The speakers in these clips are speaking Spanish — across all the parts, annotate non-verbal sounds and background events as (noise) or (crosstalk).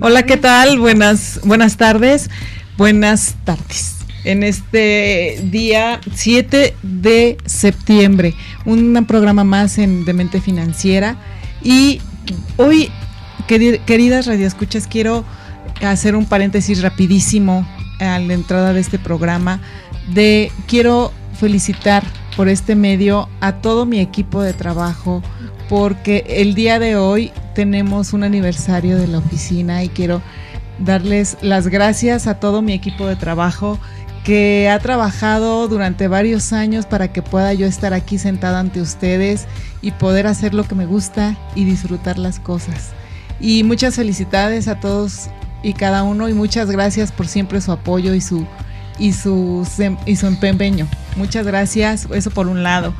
Hola, ¿qué tal? Buenas, buenas tardes. Buenas tardes. En este día 7 de septiembre, un programa más en Demente Financiera. Y hoy, queridas radioescuchas, quiero hacer un paréntesis rapidísimo a la entrada de este programa. De quiero felicitar por este medio a todo mi equipo de trabajo, porque el día de hoy tenemos un aniversario de la oficina y quiero darles las gracias a todo mi equipo de trabajo que ha trabajado durante varios años para que pueda yo estar aquí sentada ante ustedes y poder hacer lo que me gusta y disfrutar las cosas. Y muchas felicidades a todos y cada uno y muchas gracias por siempre su apoyo y su y su y su empeño. Muchas gracias, eso por un lado.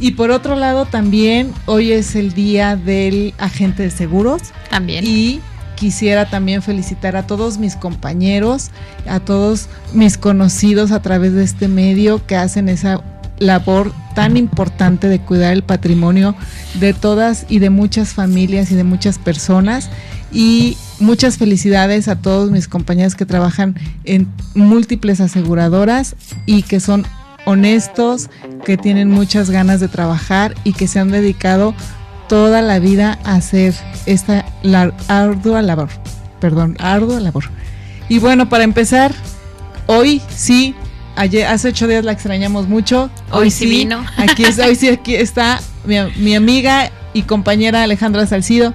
Y por otro lado, también hoy es el día del agente de seguros. También. Y quisiera también felicitar a todos mis compañeros, a todos mis conocidos a través de este medio que hacen esa labor tan importante de cuidar el patrimonio de todas y de muchas familias y de muchas personas. Y muchas felicidades a todos mis compañeros que trabajan en múltiples aseguradoras y que son honestos, que tienen muchas ganas de trabajar y que se han dedicado toda la vida a hacer esta ardua labor. Perdón, ardua labor. Y bueno, para empezar, hoy sí, ayer, hace ocho días la extrañamos mucho. Hoy, sí vino. Aquí es, hoy sí (laughs) aquí está mi, mi amiga y compañera Alejandra Salcido.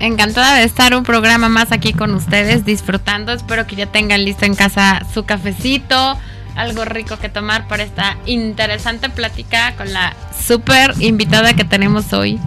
Encantada de estar un programa más aquí con ustedes, disfrutando. Espero que ya tengan listo en casa su cafecito, algo rico que tomar para esta interesante plática con la súper invitada que tenemos hoy,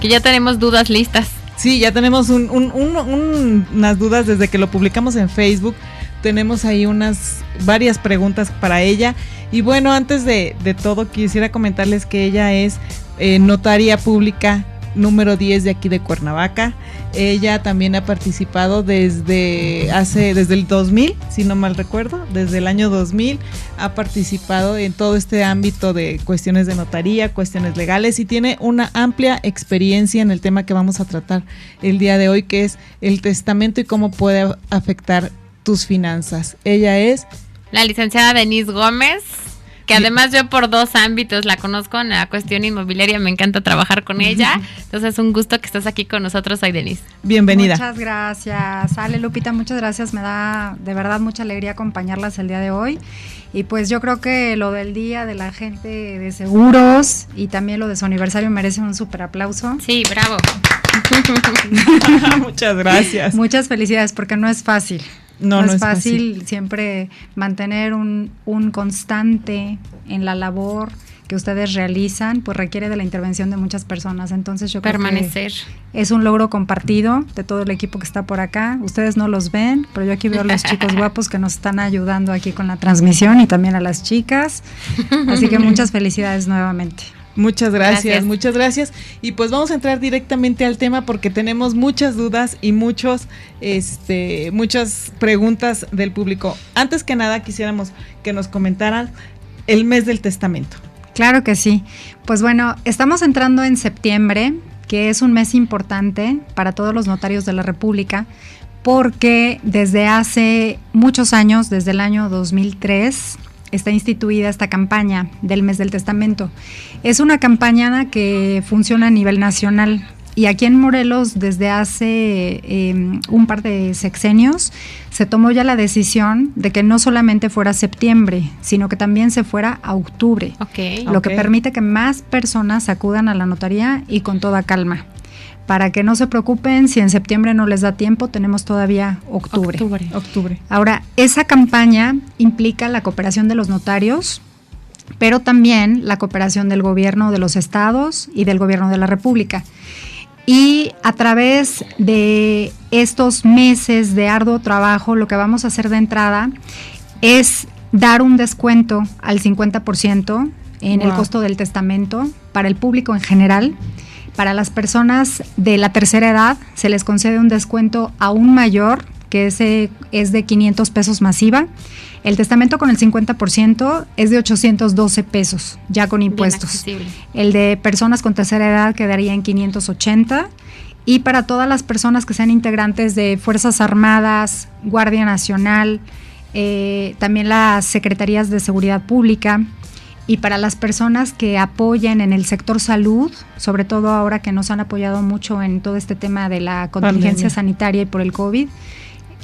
que ya tenemos dudas listas. Sí, ya tenemos unas dudas desde que lo publicamos en Facebook. Tenemos ahí unas varias preguntas para ella. Y bueno, antes de, todo, quisiera comentarles que ella es eh, notaria pública número 10 de aquí de Cuernavaca. Ella también ha participado desde hace desde el 2000, si no mal recuerdo, desde el año 2000 ha participado en todo este ámbito de cuestiones de notaría, cuestiones legales y tiene una amplia experiencia en el tema que vamos a tratar el día de hoy, que es el testamento y cómo puede afectar tus finanzas. Ella es la licenciada Denise Gómez, que además yo por dos ámbitos la conozco en la cuestión inmobiliaria, me encanta trabajar con ella. Entonces es un gusto que estés aquí con nosotros Denise. Bienvenida. Muchas gracias. Ale, Lupita, muchas gracias. Me da de verdad mucha alegría acompañarlas el día de hoy. Y pues yo creo que lo del día de la gente de seguros y también lo de su aniversario merece un súper aplauso. Sí, bravo. (laughs) (laughs) muchas gracias. Muchas felicidades porque no es fácil. No, es, fácil, siempre mantener un, un, constante en la labor que ustedes realizan, pues requiere de la intervención de muchas personas. Entonces yo Permanecer. creo que es un logro compartido de todo el equipo que está por acá. Ustedes no los ven, pero yo aquí veo a los (laughs) chicos guapos que nos están ayudando aquí con la transmisión y también a las chicas. Así que (laughs) muchas felicidades nuevamente. Muchas gracias, muchas gracias. Y pues vamos a entrar directamente al tema porque tenemos muchas dudas y muchos, este, muchas preguntas del público. Antes que nada, quisiéramos que nos comentaran el mes del testamento. Claro que sí. Pues bueno, estamos entrando en septiembre, que es un mes importante para todos los notarios de la República, porque desde hace muchos años, desde el año 2003, está instituida esta campaña del mes del testamento. Es una campaña que funciona a nivel nacional y aquí en Morelos desde hace em, un par de sexenios se tomó ya la decisión de que no solamente fuera septiembre, sino que también se fuera a octubre, lo que permite que más personas acudan a la notaría y con toda calma para que no se preocupen si en septiembre no les da tiempo, tenemos todavía octubre. Octubre. Ahora, esa campaña implica la cooperación de los notarios, pero también la cooperación del gobierno de los estados y del gobierno de la República. Y a través de estos meses de arduo trabajo, lo que vamos a hacer de entrada es dar un descuento al 50% en el costo del testamento para el público en general. Para las personas de la tercera edad se les concede un descuento aún mayor, que ese es de 500 pesos masiva. El testamento con el 50% es de 812 pesos, ya con impuestos. El de personas con tercera edad quedaría en 580. Y para todas las personas que sean integrantes de Fuerzas Armadas, Guardia Nacional, eh, también las Secretarías de Seguridad Pública, y para las personas que apoyen en el sector salud, sobre todo ahora que nos han apoyado mucho en todo este tema de la contingencia sanitaria y por el COVID,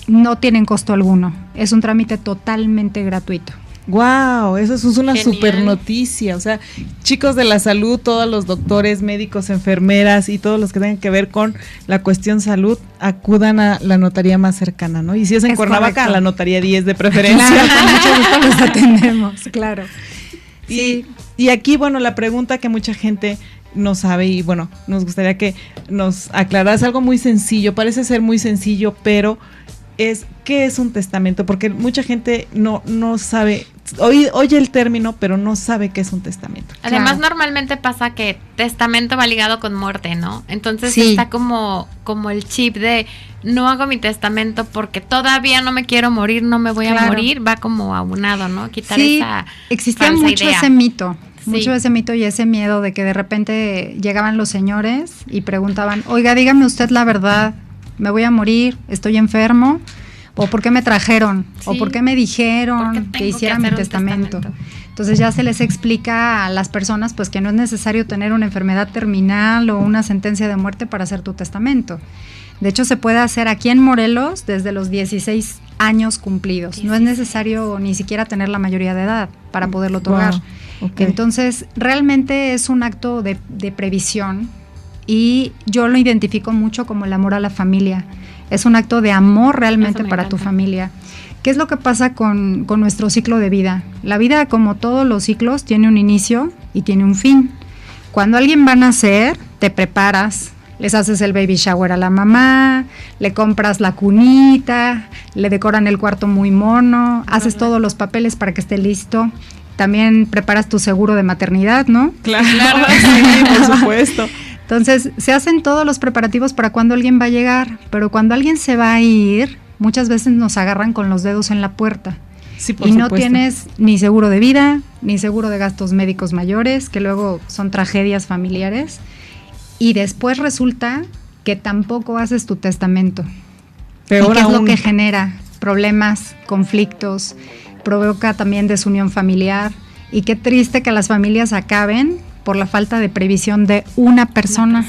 no tienen costo alguno. Es un trámite totalmente gratuito. Wow, eso es una super noticia. O sea, chicos de la salud, todos los doctores, médicos, enfermeras y todos los que tengan que ver con la cuestión salud, acudan a la notaría más cercana, ¿no? Y si es en Cuernavaca, a la notaría 10 de preferencia. Claro, los (laughs) atendemos, claro. Y, y aquí, bueno, la pregunta que mucha gente no sabe y bueno, nos gustaría que nos aclaras algo muy sencillo, parece ser muy sencillo, pero es qué es un testamento, porque mucha gente no, no sabe, oye, oye el término, pero no sabe qué es un testamento. Además, normalmente pasa que testamento va ligado con muerte, ¿no? Entonces está como, como el chip de no hago mi testamento porque todavía no me quiero morir, no me voy a morir, va como aunado, ¿no? Quitar sí, esa existía mucho ese mito. Mucho ese mito y ese miedo de que de repente llegaban los señores y preguntaban, oiga, dígame usted la verdad, me voy a morir, estoy enfermo, o por qué me trajeron, o por qué me dijeron que hiciera mi testamento. Entonces ya se les explica a las personas pues que no es necesario tener una enfermedad terminal o una sentencia de muerte para hacer tu testamento. De hecho, se puede hacer aquí en Morelos desde los 16 años cumplidos. No es necesario ni siquiera tener la mayoría de edad para poderlo otorgar. Entonces, realmente es un acto de, previsión y yo lo identifico mucho como el amor a la familia. Es un acto de amor realmente para tu familia. ¿Qué es lo que pasa con, con, nuestro ciclo de vida? La vida, como todos los ciclos, tiene un inicio y tiene un fin. Cuando alguien va a nacer, te preparas, les haces el baby shower a la mamá, le compras la cunita, le decoran el cuarto muy mono, haces todos los papeles para que esté listo. También preparas tu seguro de maternidad, ¿no? Claro, (laughs) sí, por supuesto. Entonces, se hacen todos los preparativos para cuando alguien va a llegar, pero cuando alguien se va a ir, muchas veces nos agarran con los dedos en la puerta. Sí, por y no tienes ni seguro de vida, ni seguro de gastos médicos mayores, que luego son tragedias familiares y después resulta que tampoco haces tu testamento. Peor ¿Y qué es lo que genera? Problemas, conflictos, provoca también desunión familiar. Y qué triste que las familias acaben por la falta de previsión de una persona,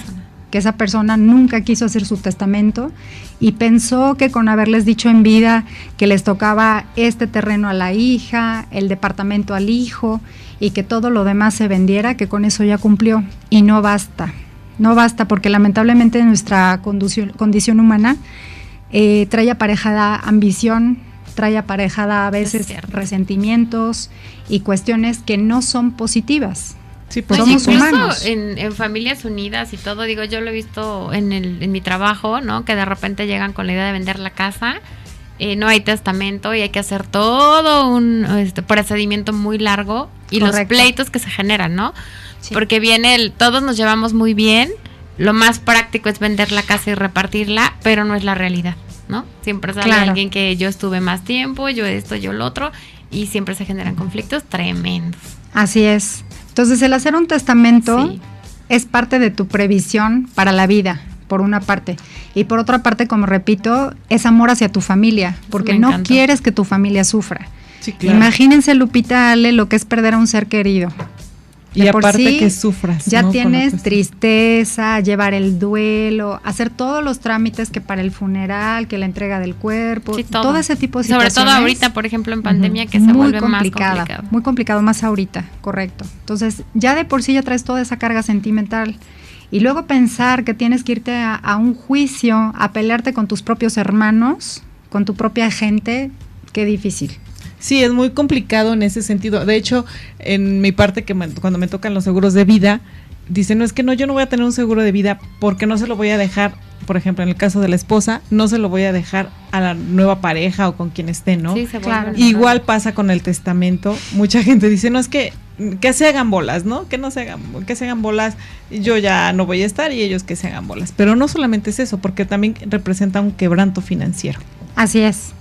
que esa persona nunca quiso hacer su testamento y pensó que con haberles dicho en vida que les tocaba este terreno a la hija, el departamento al hijo y que todo lo demás se vendiera, que con eso ya cumplió. Y no basta. No basta porque lamentablemente nuestra condición, humana eh, trae aparejada ambición, trae aparejada a veces resentimientos y cuestiones que no son positivas. Sí, pues somos humanos. En, en, familias unidas y todo, digo, yo lo he visto en, el, en mi trabajo, ¿no? Que de repente llegan con la idea de vender la casa, eh, no hay testamento y hay que hacer todo un este, procedimiento muy largo y los pleitos que se generan, ¿no? Porque viene el, todos nos llevamos muy bien, lo más práctico es vender la casa y repartirla, pero no es la realidad, ¿no? Siempre sale alguien que yo estuve más tiempo, yo esto, yo lo otro, y siempre se generan conflictos tremendos. Así es. Entonces el hacer un testamento es parte de tu previsión para la vida, por una parte. Y por otra parte, como repito, es amor hacia tu familia, porque no quieres que tu familia sufra. Imagínense, Lupita Ale, lo que es perder a un ser querido y aparte que sufras. Ya tienes tristeza, llevar el duelo, hacer todos los trámites que para el funeral, que la entrega del cuerpo, todo. ese tipo de situaciones. Sobre todo ahorita, por ejemplo, en pandemia, que se muy vuelve más complicado. Muy complicado, más ahorita, correcto. Entonces, ya de por sí ya traes toda esa carga sentimental. Y luego pensar que tienes que irte a un juicio, a pelearte con tus propios hermanos, con tu propia gente, qué difícil. Sí, es muy complicado en ese sentido. De hecho, en mi parte, que cuando me tocan los seguros de vida, dice, no es que no, yo no voy a tener un seguro de vida porque no se lo voy a dejar, por ejemplo, en el caso de la esposa, no se lo voy a dejar a la nueva pareja o con quien esté, ¿no? Sí, se Claro. Igual pasa con el testamento. Mucha gente dice, no es que que se hagan bolas, ¿no? Que no se hagan, que se hagan bolas. Yo ya no voy a estar y ellos que se hagan bolas. Pero no solamente es eso, porque también representa un quebranto financiero. Así es.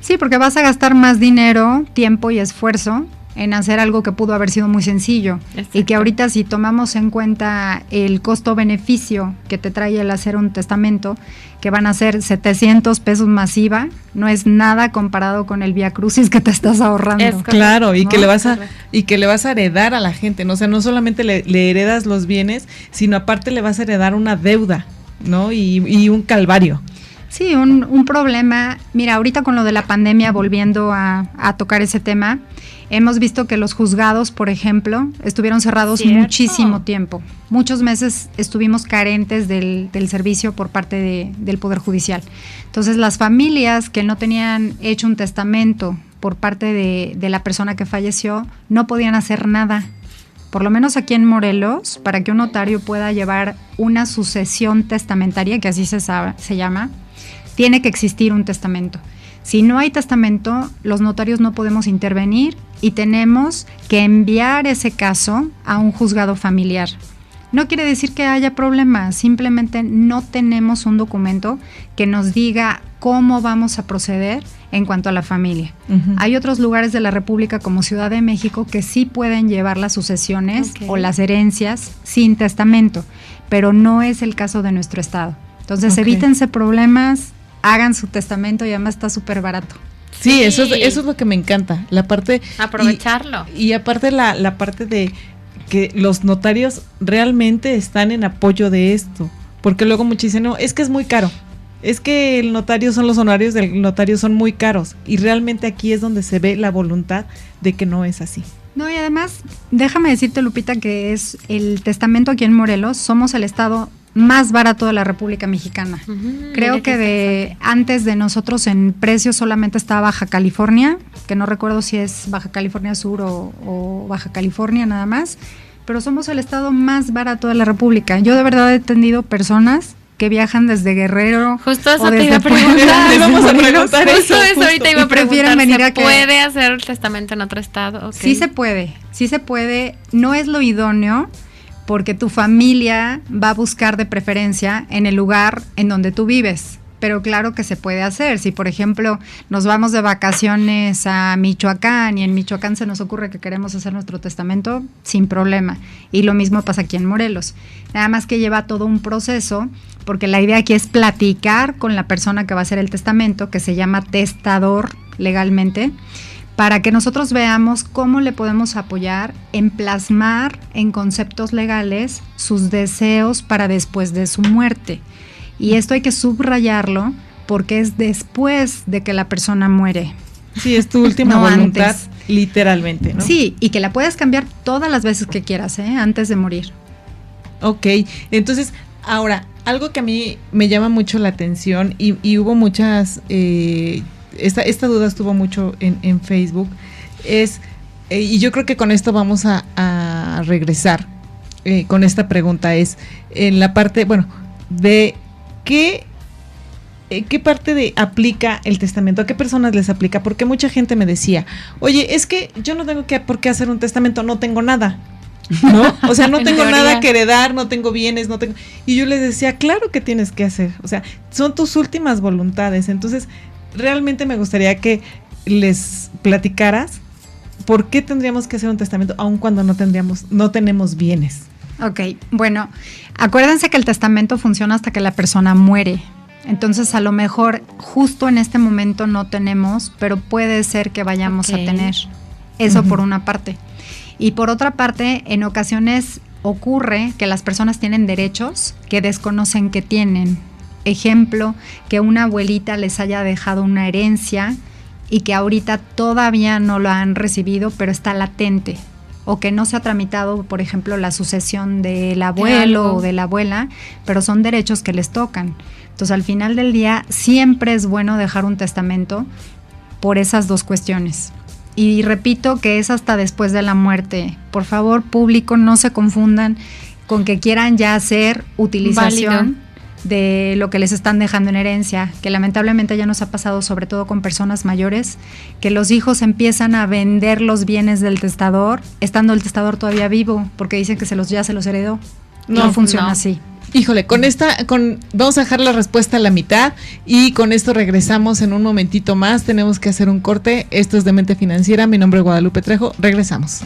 Sí, porque vas a gastar más dinero, tiempo y esfuerzo en hacer algo que pudo haber sido muy sencillo. Exacto. Y que ahorita si tomamos en cuenta el costo-beneficio que te trae el hacer un testamento, que van a ser 700 pesos masiva, no es nada comparado con el vía crucis que te estás ahorrando. Es Correcto. Claro, y ¿no? que le vas a y que le vas a heredar a la gente, ¿no? O sea, no solamente le, le heredas los bienes, sino aparte le vas a heredar una deuda, ¿no? Y, y un calvario. Sí, un, un problema. Mira, ahorita con lo de la pandemia, volviendo a, a tocar ese tema, hemos visto que los juzgados, por ejemplo, estuvieron cerrados Cierto. muchísimo tiempo. Muchos meses estuvimos carentes del, del servicio por parte de- del Poder Judicial. Entonces, las familias que no tenían hecho un testamento por parte de, de la persona que falleció, no podían hacer nada. Por lo menos aquí en Morelos, para que un notario pueda llevar una sucesión testamentaria, que así se, sabe- se llama, tiene que existir un testamento. Si no hay testamento, los notarios no podemos intervenir y tenemos que enviar ese caso a un juzgado familiar. No quiere decir que haya problemas, simplemente no tenemos un documento que nos diga cómo vamos a proceder en cuanto a la familia. Hay otros lugares de la República como Ciudad de México que sí pueden llevar las sucesiones o las herencias sin testamento, pero no es el caso de nuestro estado. Entonces Ok. evítense problemas, hagan su testamento y además está súper barato. Sí, Eso, es, eso es lo que me encanta. La parte. Aprovecharlo. Y, y aparte, la, la parte de que los notarios realmente están en apoyo de esto. Porque luego muchos dicen, no, es que es muy caro. Es que el notario son los honorarios del notario son muy caros. Y realmente aquí es donde se ve la voluntad de que no es así. No, y además, déjame decirte, Lupita, que es el testamento aquí en Morelos, somos el estado más barato de la República Mexicana. Ujú, Creo mira que de antes de nosotros en precio solamente estaba Baja California, que no recuerdo si es Baja California Sur o, o Baja California nada más, pero somos el estado más barato de la República. Yo de verdad he tenido personas que viajan desde Guerrero. Justo eso o te desde iba a Puebla, preguntar. Te íbamos a preguntar Justo eso, justo. ahorita iba a preguntar. venir ¿Se a que- puede hacer el testamento en otro estado? Ok. Sí se puede, sí se puede. No es lo idóneo porque tu familia va a buscar de preferencia en el lugar en donde tú vives. Pero claro que se puede hacer. Si, por ejemplo, nos vamos de vacaciones a Michoacán y en Michoacán se nos ocurre que queremos hacer nuestro testamento, sin problema. Y lo mismo pasa aquí en Morelos. Nada más que lleva todo un proceso, porque la idea aquí es platicar con la persona que va a hacer el testamento, que se llama testador legalmente para que nosotros veamos cómo le podemos apoyar en plasmar en conceptos legales sus deseos para después de su muerte. Y esto hay que subrayarlo porque es después de que la persona muere. Sí, es tu última (laughs) No voluntad, antes. literalmente, ¿no? Sí, y que la puedes cambiar todas las veces que quieras, ¿eh? antes de morir. Ok, entonces, ahora, algo que a mí me llama mucho la atención y, y hubo muchas, eh, esta, esta duda estuvo mucho en, en Facebook, es, eh, y yo creo que con esto vamos a, a regresar eh, con esta pregunta, es en la parte, bueno, de qué... eh, ¿Qué parte de aplica el testamento? ¿A qué personas les aplica? Porque mucha gente me decía, oye, es que yo no tengo que, por qué hacer un testamento, no tengo nada. ¿no? O sea, no (laughs) En tengo teoría. nada que heredar, no tengo bienes, no tengo... Y yo les decía, claro que tienes que hacer, o sea, son tus últimas voluntades. Entonces, realmente me gustaría que les platicaras por qué tendríamos que hacer un testamento aun cuando no tendríamos, no tenemos bienes. Ok, bueno, acuérdense que el testamento funciona hasta que la persona muere. Entonces, a lo mejor justo en este momento no tenemos, pero puede ser que vayamos a tener. Eso por una parte. Y por otra parte, en ocasiones ocurre que las personas tienen derechos que desconocen que tienen. Ejemplo, que una abuelita les haya dejado una herencia y que ahorita todavía no lo han recibido, pero está latente. O que no se ha tramitado, por ejemplo, la sucesión del abuelo Claro. o de la abuela, pero son derechos que les tocan. Entonces, al final del día, siempre es bueno dejar un testamento por esas dos cuestiones. Y repito que es hasta después de la muerte. Por favor, público, no se confundan. con que quieran ya hacer utilización de lo que les están dejando en herencia, que lamentablemente ya nos ha pasado sobre todo con personas mayores, que los hijos empiezan a vender los bienes del testador, estando el testador todavía vivo, porque dicen que se los ya se los heredó. No, funciona así. Híjole, con esta, con, vamos a dejar la respuesta a la mitad y con esto regresamos en un momentito más. Tenemos que hacer un corte. Esto es de Mente Financiera. Mi nombre es Guadalupe Trejo. Regresamos.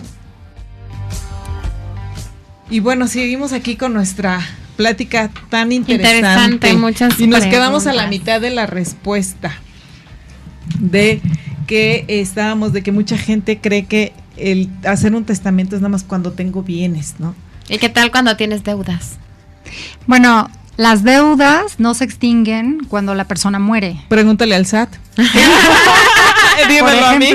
Y bueno, seguimos aquí con nuestra plática tan interesante. y nos quedamos a la mitad de la respuesta de que estábamos, de que mucha gente cree que el hacer un testamento es nada más cuando tengo bienes, ¿no? ¿Y qué tal cuando tienes deudas? Bueno, las deudas no se extinguen cuando la persona muere. Pregúntale al SAT. (laughs) (laughs) Dímelo a mí.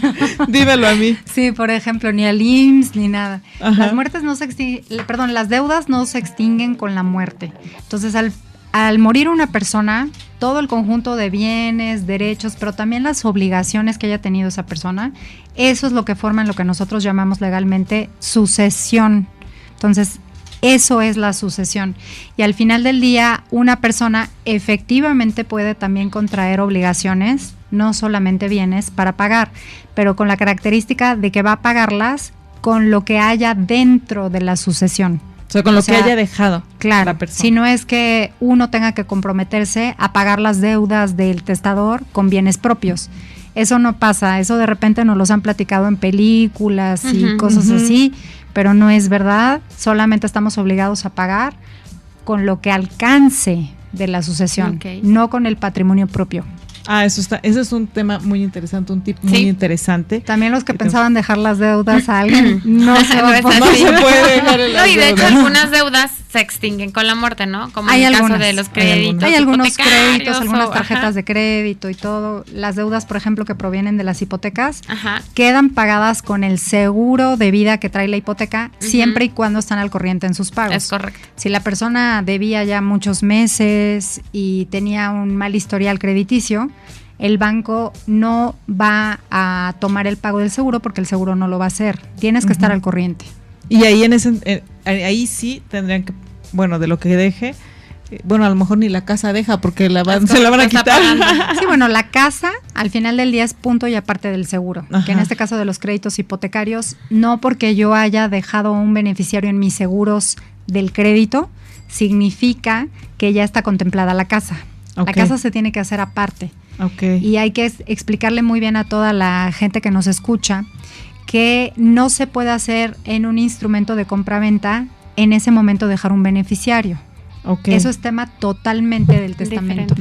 (laughs) Dímelo a mí. Sí, por ejemplo, ni al IMSS ni nada. Las muertes no se extinguen, perdón, las deudas no se extinguen con la muerte. Entonces, al, al morir una persona, todo el conjunto de bienes, derechos, pero también las obligaciones que haya tenido esa persona, eso es lo que forma lo que nosotros llamamos legalmente sucesión. Entonces, eso es la sucesión. Y al final del día, una persona efectivamente puede también contraer obligaciones, no solamente bienes, para pagar, pero con la característica de que va a pagarlas con lo que haya dentro de la sucesión. O sea, con lo que haya dejado. Claro, la persona. si no es que uno tenga que comprometerse a pagar las deudas del testador con bienes propios. Eso no pasa, eso de repente nos los han platicado en películas y cosas así, pero no es verdad, solamente estamos obligados a pagar con lo que alcance de la sucesión, no con el patrimonio propio. Ah, eso está, ese es un tema muy interesante, un tip muy interesante. También los que pensaban dejar las deudas a alguien, (clears throat) no, se, no, puede dejar No, (laughs) y de hecho algunas deudas se extinguen con la muerte, ¿no? Como en el caso de los créditos. Hay, algunos créditos, algunas tarjetas de crédito y todo. Las deudas, por ejemplo, que provienen de las hipotecas, quedan pagadas con el seguro de vida que trae la hipoteca, siempre y cuando están al corriente en sus pagos. Es correcto. Si la persona debía ya muchos meses y tenía un mal historial crediticio, el banco no va a tomar el pago del seguro porque el seguro no lo va a hacer. Tienes que estar al corriente. Y ahí en ese ahí sí tendrían que bueno, de lo que deje eh, bueno, a lo mejor ni la casa deja porque la se la van a quitar. (laughs) Sí, bueno, la casa al final del día es punto y aparte del seguro, que en este caso de los créditos hipotecarios, no porque yo haya dejado un beneficiario en mis seguros del crédito, significa que ya está contemplada la casa. La casa se tiene que hacer aparte. Y hay que explicarle muy bien a toda la gente que nos escucha que no se puede hacer en un instrumento de compra-venta en ese momento dejar un beneficiario. Eso es tema totalmente del testamento.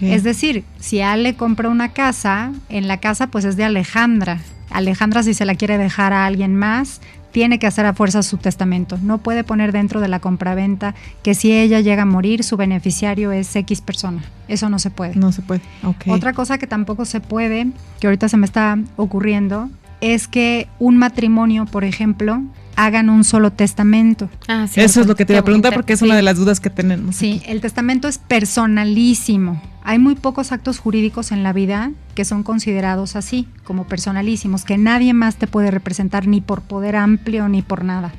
Es decir, si Ale compra una casa, en la casa pues es de Alejandra. Alejandra si se la quiere dejar a alguien más, tiene que hacer a fuerza su testamento. No puede poner dentro de la compraventa que si ella llega a morir, su beneficiario es X persona. Eso no se puede. No se puede. Otra cosa que tampoco se puede, que ahorita se me está ocurriendo, es que un matrimonio, por ejemplo, hagan un solo testamento. Ah, Eso es lo que te iba a preguntar porque es una de las dudas que tenemos. Sí, el testamento es personalísimo. Hay muy pocos actos jurídicos en la vida que son considerados así, como personalísimos, que nadie más te puede representar ni por poder amplio ni por nada.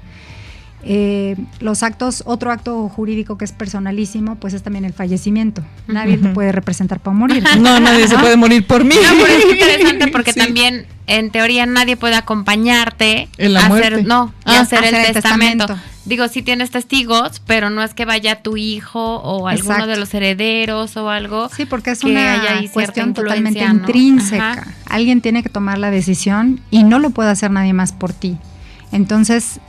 Eh, los actos, otro acto jurídico que es personalísimo, pues es también el fallecimiento. Nadie te puede representar para morir. (laughs) No, nadie se puede morir por mí. No, pero es (laughs) interesante porque también, en teoría, nadie puede acompañarte a hacer, no, y ah, hacer, el, testamento. Digo, sí tienes testigos, pero no es que vaya tu hijo o alguno de los herederos o algo. Sí, porque es una cuestión totalmente intrínseca. Alguien tiene que tomar la decisión y no lo puede hacer nadie más por ti. Entonces,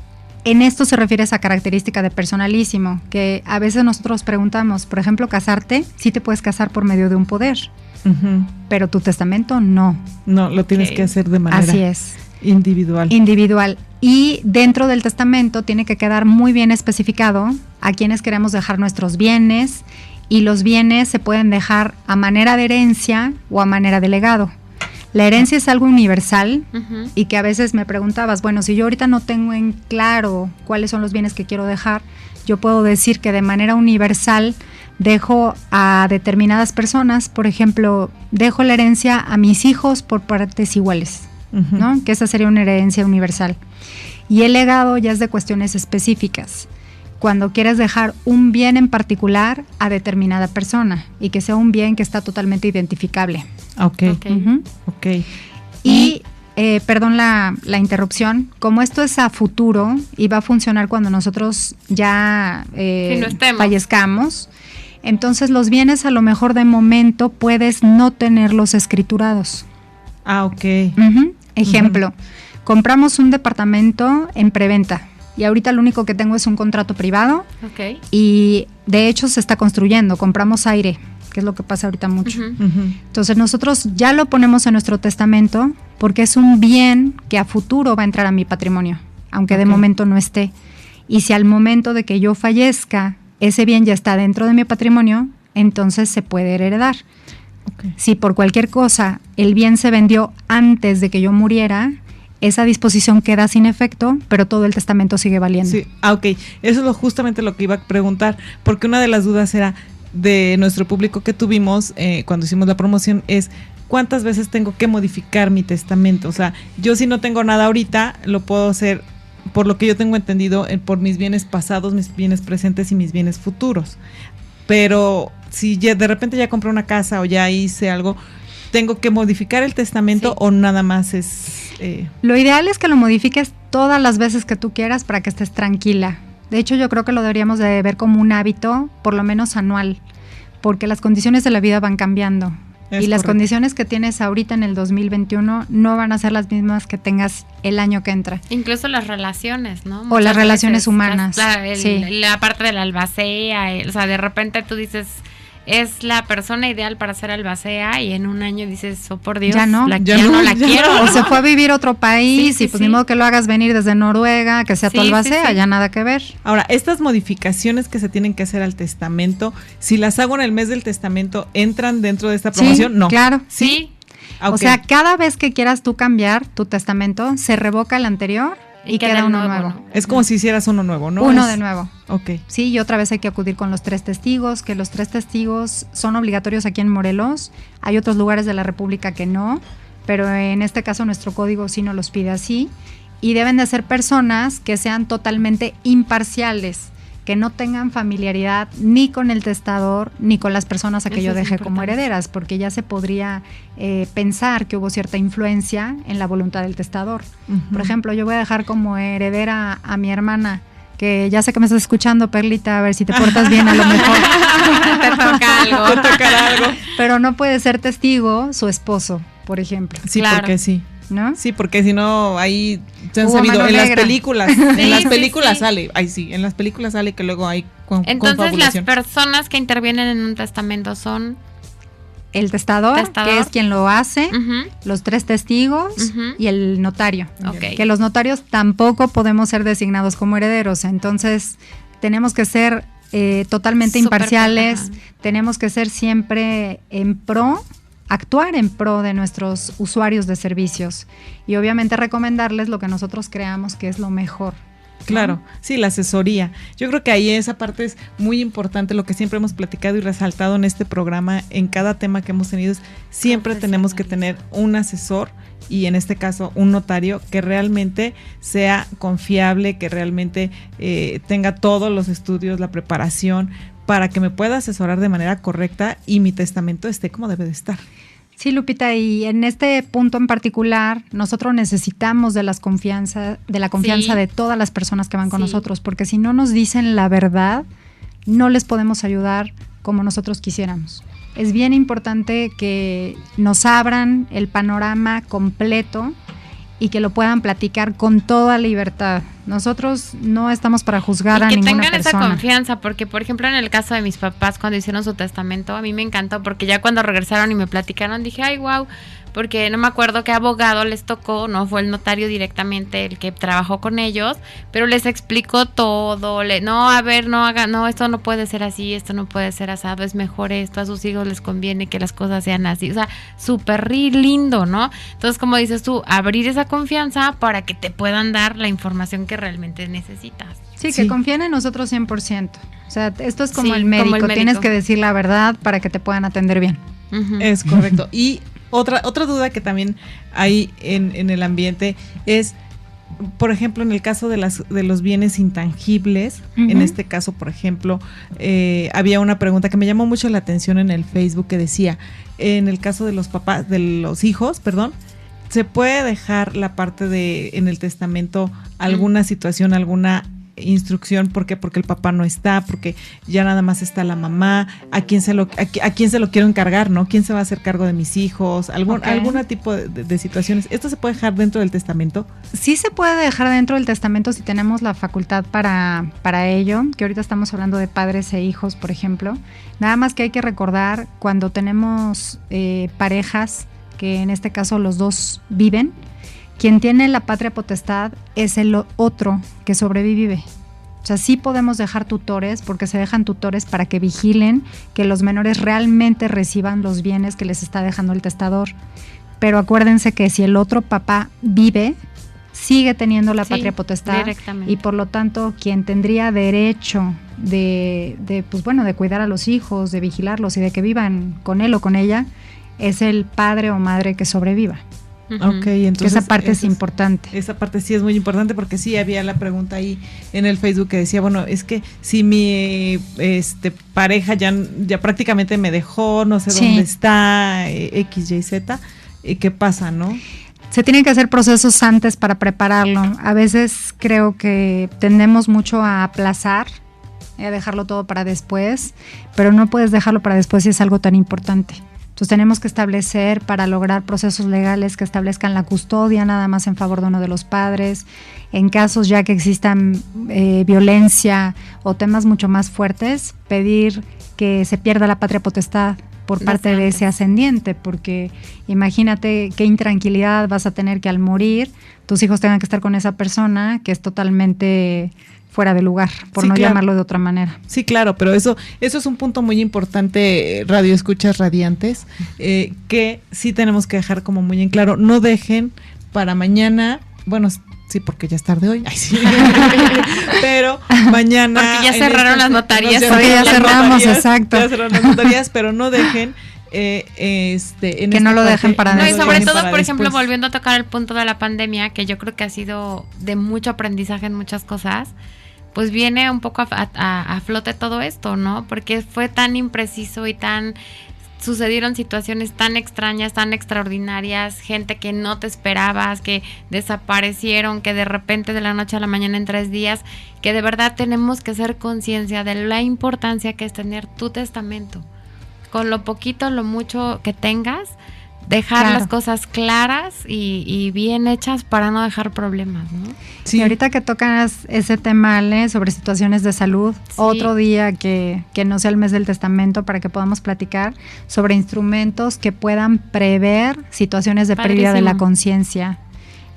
en esto se refiere a esa característica de personalísimo, que a veces nosotros preguntamos, por ejemplo, casarte, sí te puedes casar por medio de un poder, pero tu testamento no. No, lo tienes que hacer de manera Así es. individual. Individual. Y dentro del testamento tiene que quedar muy bien especificado a quienes queremos dejar nuestros bienes y los bienes se pueden dejar a manera de herencia o a manera de legado. La herencia es algo universal y que a veces me preguntabas, bueno, si yo ahorita no tengo en claro cuáles son los bienes que quiero dejar, yo puedo decir que de manera universal dejo a determinadas personas, por ejemplo, dejo la herencia a mis hijos por partes iguales, ¿no? Que esa sería una herencia universal. Y el legado ya es de cuestiones específicas cuando quieres dejar un bien en particular a determinada persona y que sea un bien que está totalmente identificable. Ok. Ok. Ujú. Ok. Y, eh, perdón la, la interrupción, como esto es a futuro y va a funcionar cuando nosotros ya eh, no fallezcamos, entonces los bienes a lo mejor de momento puedes no tenerlos escriturados. Ah, ok. Ejemplo, compramos un departamento en preventa y ahorita lo único que tengo es un contrato privado Ok. y de hecho se está construyendo, compramos aire, que es lo que pasa ahorita mucho. Entonces nosotros ya lo ponemos en nuestro testamento porque es un bien que a futuro va a entrar a mi patrimonio, aunque de momento no esté. Y si al momento de que yo fallezca, ese bien ya está dentro de mi patrimonio, entonces se puede heredar. Si por cualquier cosa el bien se vendió antes de que yo muriera, esa disposición queda sin efecto, pero todo el testamento sigue valiendo. Sí, ah, ok. Eso es lo, justamente lo que iba a preguntar, porque una de las dudas era de nuestro público que tuvimos eh, cuando hicimos la promoción es cuántas veces tengo que modificar mi testamento. O sea, yo si no tengo nada ahorita, lo puedo hacer por lo que yo tengo entendido, eh, por mis bienes pasados, mis bienes presentes y mis bienes futuros. Pero si ya de repente ya compré una casa o ya hice algo, ¿tengo que modificar el testamento Sí. o nada más es... eh, Lo ideal es que lo modifiques todas las veces que tú quieras para que estés tranquila. De hecho, yo creo que lo deberíamos de ver como un hábito, por lo menos anual, porque las condiciones de la vida van cambiando. Es y las correcto. condiciones que tienes ahorita en el 2021 no van a ser las mismas que tengas el año que entra. Incluso las relaciones, ¿no? O las relaciones humanas, La, el- sí. la parte de la albacea, el- o sea, de repente tú dices, es la persona ideal para ser albacea y en un año dices, oh por Dios, Ya no. la, Ya ya no, no la ya quiero. no. O se fue a vivir a otro país Sí, sí, y pues sí. ni modo que lo hagas venir desde Noruega, que sea Sí, tu albacea, sí. ya nada que ver. Ahora, estas modificaciones que se tienen que hacer al testamento, si las hago en el mes del testamento, ¿entran dentro de esta promoción? Sí, no. claro. Sí, Ah. O sea, cada vez que quieras tú cambiar tu testamento, se revoca el anterior y, queda, uno nuevo. es como si hicieras uno nuevo, ¿no? Uno Es- de nuevo. Ok. Sí, y otra vez hay que acudir con los tres testigos, que los tres testigos son obligatorios aquí en Morelos. Hay otros lugares de la República que no, pero en este caso nuestro código sí nos los pide así. Y deben de ser personas que sean totalmente imparciales, que no tengan familiaridad ni con el testador ni con las personas a que Eso yo es deje como herederas, porque ya se podría eh, pensar que hubo cierta influencia en la voluntad del testador. Por ejemplo, yo voy a dejar como heredera a mi hermana, que ya sé que me estás escuchando, Perlita, a ver si te portas bien a lo mejor. (laughs) te toca algo. Te algo. Pero no puede ser testigo su esposo, por ejemplo, Sí, Claro. porque sí. ¿No? Sí, porque si no, ahí se han Hubo sabido, en las películas, (laughs) Sí, en las películas sí. sale, ahí sí, en las películas sale que luego hay con, Entonces las personas que intervienen en un testamento son... El testador, Testador. que es quien lo hace, los tres testigos y el notario. Que los notarios tampoco podemos ser designados como herederos, entonces tenemos que ser eh, totalmente imparciales, tenemos que ser siempre en pro, actuar en pro de nuestros usuarios de servicios y obviamente recomendarles lo que nosotros creamos que es lo mejor. Claro, sí, la asesoría. Yo creo que ahí esa parte es muy importante, lo que siempre hemos platicado y resaltado en este programa, en cada tema que hemos tenido, es siempre tenemos que tener un asesor y en este caso un notario que realmente sea confiable, que realmente eh, tenga todos los estudios, la preparación para que me pueda asesorar de manera correcta y mi testamento esté como debe de estar. Sí, Lupita, y en este punto en particular, nosotros necesitamos de las confianza, de la confianza Sí. de todas las personas que van con Sí. nosotros, porque si no nos dicen la verdad, no les podemos ayudar como nosotros quisiéramos. Es bien importante que nos abran el panorama completo y que lo puedan platicar con toda libertad. Nosotros no estamos para juzgar y a que ninguna tengan esa persona. confianza, porque por ejemplo en el caso de mis papás cuando hicieron su testamento, a mí me encantó porque ya cuando regresaron y me platicaron dije, ay, wow, porque no me acuerdo qué abogado les tocó, no fue el notario directamente el que trabajó con ellos, pero les explicó todo, le, no, a ver, no haga, no, esto no puede ser así, esto no puede ser asado, es mejor esto, a sus hijos les conviene que las cosas sean así, o sea, súper lindo, ¿no? Entonces, como dices tú, abrir esa confianza para que te puedan dar la información que realmente necesitas. Sí, que Sí. confíen en nosotros 100%. O sea, esto es como, Sí, el, como médico. el médico. tienes que decir la verdad para que te puedan atender bien. Es correcto. Y otra, otra duda que también hay en, en el ambiente es, por ejemplo, en el caso de, las, de los bienes intangibles, en este caso, por ejemplo, eh, había una pregunta que me llamó mucho la atención en el Facebook que decía, en el caso de los papás, de los hijos, perdón, ¿se puede dejar la parte de en el testamento alguna situación, alguna instrucción, ¿por qué? Porque el papá no está, porque ya nada más está la mamá, a quién se lo, a, quién se lo quiero encargar, ¿no? ¿Quién se va a hacer cargo de mis hijos? Algún, alguna tipo de, situaciones. ¿Esto se puede dejar dentro del testamento? Sí se puede dejar dentro del testamento si tenemos la facultad para, para ello, que ahorita estamos hablando de padres e hijos, por ejemplo. Nada más que hay que recordar cuando tenemos eh, parejas, que en este caso los dos viven, quien tiene la patria potestad es el otro que sobrevive. O sea, sí podemos dejar tutores porque se dejan tutores para que vigilen que los menores realmente reciban los bienes que les está dejando el testador. Pero acuérdense que si el otro papá vive, sigue teniendo la patria potestad y por lo tanto quien tendría derecho de, de, pues bueno, de cuidar a los hijos, de vigilarlos y de que vivan con él o con ella, es el padre o madre que sobreviva. Ok, entonces. Esa parte es importante. Esa parte sí es muy importante porque sí había la pregunta ahí en el Facebook que decía, bueno, es que si mi este, pareja ya, ya prácticamente me dejó, no sé dónde está, eh, X, Y, Z, eh, ¿qué pasa, no? Se tienen que hacer procesos antes para prepararlo. A veces creo que tendemos mucho a aplazar, a dejarlo todo para después, pero no puedes dejarlo para después si es algo tan importante. Entonces tenemos que establecer para lograr procesos legales que establezcan la custodia nada más en favor de uno de los padres. En casos ya que existan eh, violencia o temas mucho más fuertes, pedir que se pierda la patria potestad por parte de ese ascendiente, porque imagínate qué intranquilidad vas a tener que al morir tus hijos tengan que estar con esa persona que es totalmente fuera de lugar, por no llamarlo de otra manera. Sí, claro, pero eso, eso es un punto muy importante, radio escuchas radiantes, eh, que sí tenemos que dejar como muy en claro, no dejen para mañana, bueno, sí, porque ya es tarde hoy, (laughs) pero mañana... Porque ya cerraron este las notarías. ya, cerramos, exacto. Ya cerraron las notarías, pero no dejen eh, este, que no lo dejen para no, y sobre todo, por ejemplo, volviendo a tocar el punto de la pandemia, que yo creo que ha sido de mucho aprendizaje en muchas cosas, pues viene un poco a, flote todo esto, ¿no? Porque fue tan impreciso y tan sucedieron situaciones tan extrañas, tan extraordinarias, gente que no te esperabas, que desaparecieron, que de repente de la noche a la mañana en tres días, que de verdad tenemos que hacer conciencia de la importancia que es tener tu testamento. Con lo poquito, lo mucho que tengas, dejar las cosas claras y, bien hechas para no dejar problemas, ¿no? Sí, ahorita que tocas ese tema, Ale, sobre situaciones de salud, otro día que, que, no sea el mes del testamento para que podamos platicar sobre instrumentos que puedan prever situaciones de pérdida de la conciencia.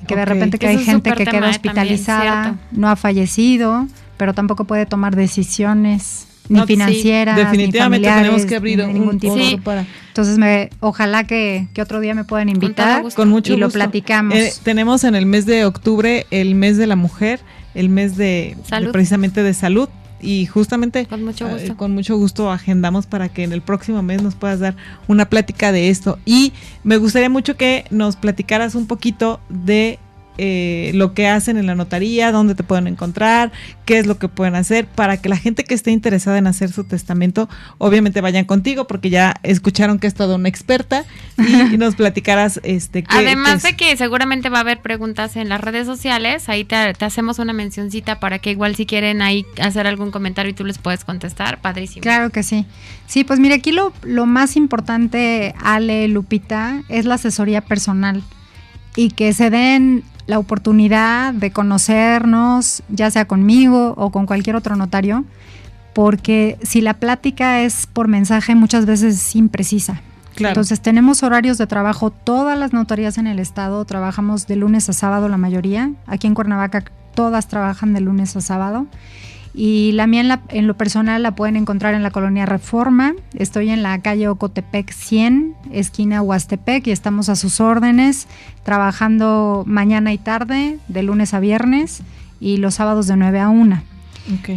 Que de repente que hay gente que queda hospitalizada, no ha fallecido, pero tampoco puede tomar decisiones ni financieras, definitivamente tenemos que abrir ningún tipo. Para. Entonces, me, ojalá que, otro día me puedan invitar con mucho y lo platicamos. Eh, tenemos en el mes de octubre el mes de la mujer, el mes de, precisamente de salud y justamente con mucho, gusto. Eh, con mucho gusto agendamos para que en el próximo mes nos puedas dar una plática de esto y me gustaría mucho que nos platicaras un poquito de eh, lo que hacen en la notaría, dónde te pueden encontrar, qué es lo que pueden hacer, para que la gente que esté interesada en hacer su testamento, obviamente vayan contigo, porque ya escucharon que es toda una experta y, nos (laughs) platicarás este qué, Además de que seguramente va a haber preguntas en las redes sociales, ahí te, hacemos una mencioncita para que igual si quieren ahí hacer algún comentario y tú les puedes contestar, padrísimo. Claro que sí. Sí, pues mire, aquí lo, lo más importante, Ale, Lupita, es la asesoría personal y que se den la oportunidad de conocernos, ya sea conmigo o con cualquier otro notario, porque si la plática es por mensaje muchas veces es imprecisa. Entonces tenemos horarios de trabajo, todas las notarías en el estado trabajamos de lunes a sábado la mayoría, aquí en Cuernavaca todas trabajan de lunes a sábado y la mía en, lo personal la pueden encontrar en la colonia Reforma. Estoy en la calle Ocotepec 100, esquina Huastepec, y estamos a sus órdenes, trabajando mañana y tarde, de lunes a viernes, y los sábados de 9 a 1.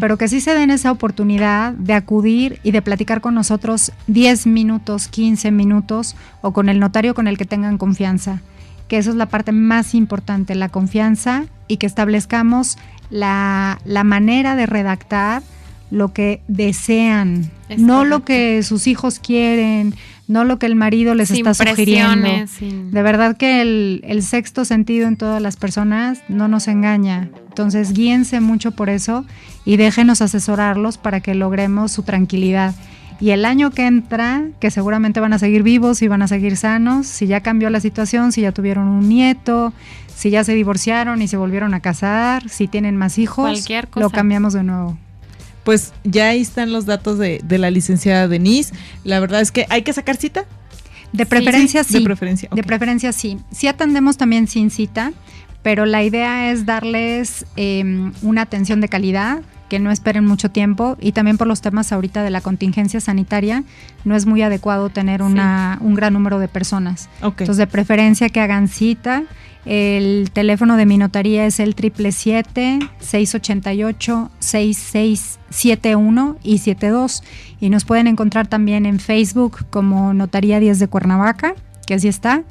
Pero que sí se den esa oportunidad de acudir y de platicar con nosotros 10 minutos, 15 minutos, o con el notario con el que tengan confianza que eso es la parte más importante, la confianza y que establezcamos la, la manera de redactar lo que desean, no lo que sus hijos quieren, no lo que el marido les está sugiriendo. De verdad que el, el, sexto sentido en todas las personas no nos engaña. Entonces guíense mucho por eso y déjenos asesorarlos para que logremos su tranquilidad. Y el año que entra, que seguramente van a seguir vivos y van a seguir sanos, si ya cambió la situación, si ya tuvieron un nieto, si ya se divorciaron y se volvieron a casar, si tienen más hijos, lo cambiamos de nuevo pues ya ahí están los datos de, la licenciada Denise. La verdad es que hay que sacar cita. De preferencia sí. De preferencia. De preferencia sí. Sí atendemos también sin cita, pero la idea es darles em, una atención de calidad, que no esperen mucho tiempo y también por los temas ahorita de la contingencia sanitaria, no es muy adecuado tener una, un gran número de personas. Entonces, de preferencia que hagan cita el teléfono de mi notaría es el 777-688-6671 y 72. Y nos pueden encontrar también en Facebook como Notaría 10 de Cuernavaca, que así está.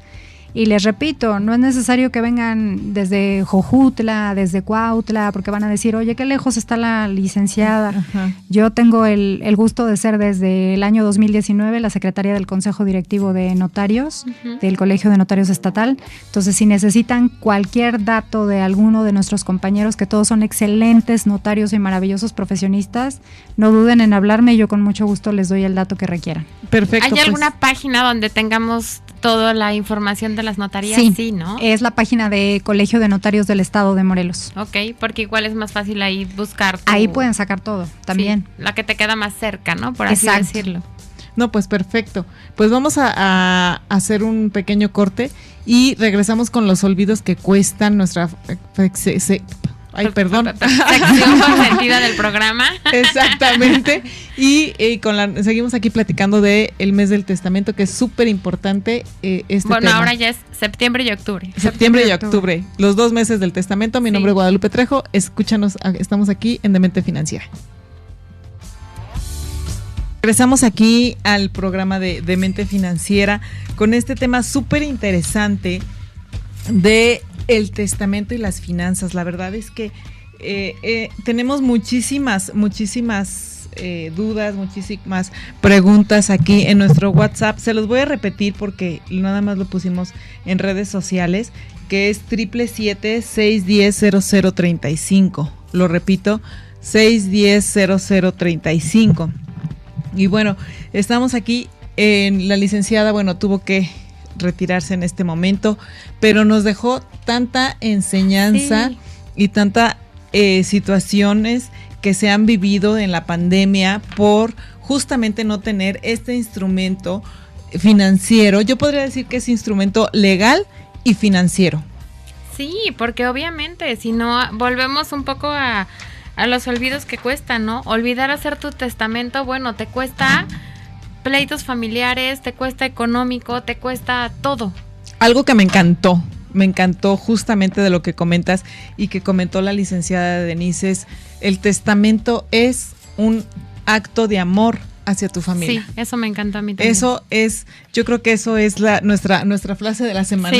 Y les repito, no es necesario que vengan desde Jojutla, desde Cuautla, porque van a decir, oye, qué lejos está la licenciada. Yo tengo el, gusto de ser desde el año 2019 la secretaria del Consejo Directivo de Notarios, del Colegio de Notarios Estatal. Entonces, si necesitan cualquier dato de alguno de nuestros compañeros, que todos son excelentes notarios y maravillosos profesionistas, no duden en hablarme y yo con mucho gusto les doy el dato que requieran. Perfecto. ¿Hay pues. alguna página donde tengamos toda la información de las notarías, sí, ¿no? Es la página de Colegio de Notarios del Estado de Morelos. Ok, porque igual es más fácil ahí buscar. Ahí pueden sacar todo, también. la que te queda más cerca, ¿no? Por así decirlo. No, pues perfecto. Pues vamos a, hacer un pequeño corte y regresamos con los olvidos que cuestan nuestra Ay, perdón. (laughs) Sección consentida del programa. Exactamente. Y, eh, con la, seguimos aquí platicando del el mes del testamento, que es súper importante eh, este Bueno, ahora ya es septiembre y octubre. Septiembre y octubre. Los dos meses del testamento. Mi nombre es Guadalupe Trejo. Escúchanos, estamos aquí en Demente Financiera. Regresamos aquí al programa de Demente Financiera con este tema súper interesante de el testamento y las finanzas. La verdad es que eh, eh, tenemos muchísimas, muchísimas eh, dudas, muchísimas preguntas aquí en nuestro WhatsApp. Se los voy a repetir porque nada más lo pusimos en redes sociales, que es triple siete seis diez cero treinta y cinco. Lo repito, seis diez cero cero treinta y cinco. Y bueno, estamos aquí en la licenciada, bueno, tuvo que retirarse en este momento, pero nos dejó tanta enseñanza y tanta eh, situaciones que se han vivido en la pandemia por justamente no tener este instrumento financiero. Yo podría decir que es instrumento legal y financiero. Sí, porque obviamente si no volvemos un poco a, a los olvidos que cuestan, ¿no? Olvidar hacer tu testamento, bueno, te cuesta pleitos familiares, te cuesta económico, te cuesta todo. Algo que me encantó, me encantó justamente de lo que comentas y que comentó la licenciada Denise es, el testamento es un acto de amor hacia tu familia. Sí, eso me encanta a mí también. Eso es, yo creo que eso es la, nuestra, nuestra frase de la semana.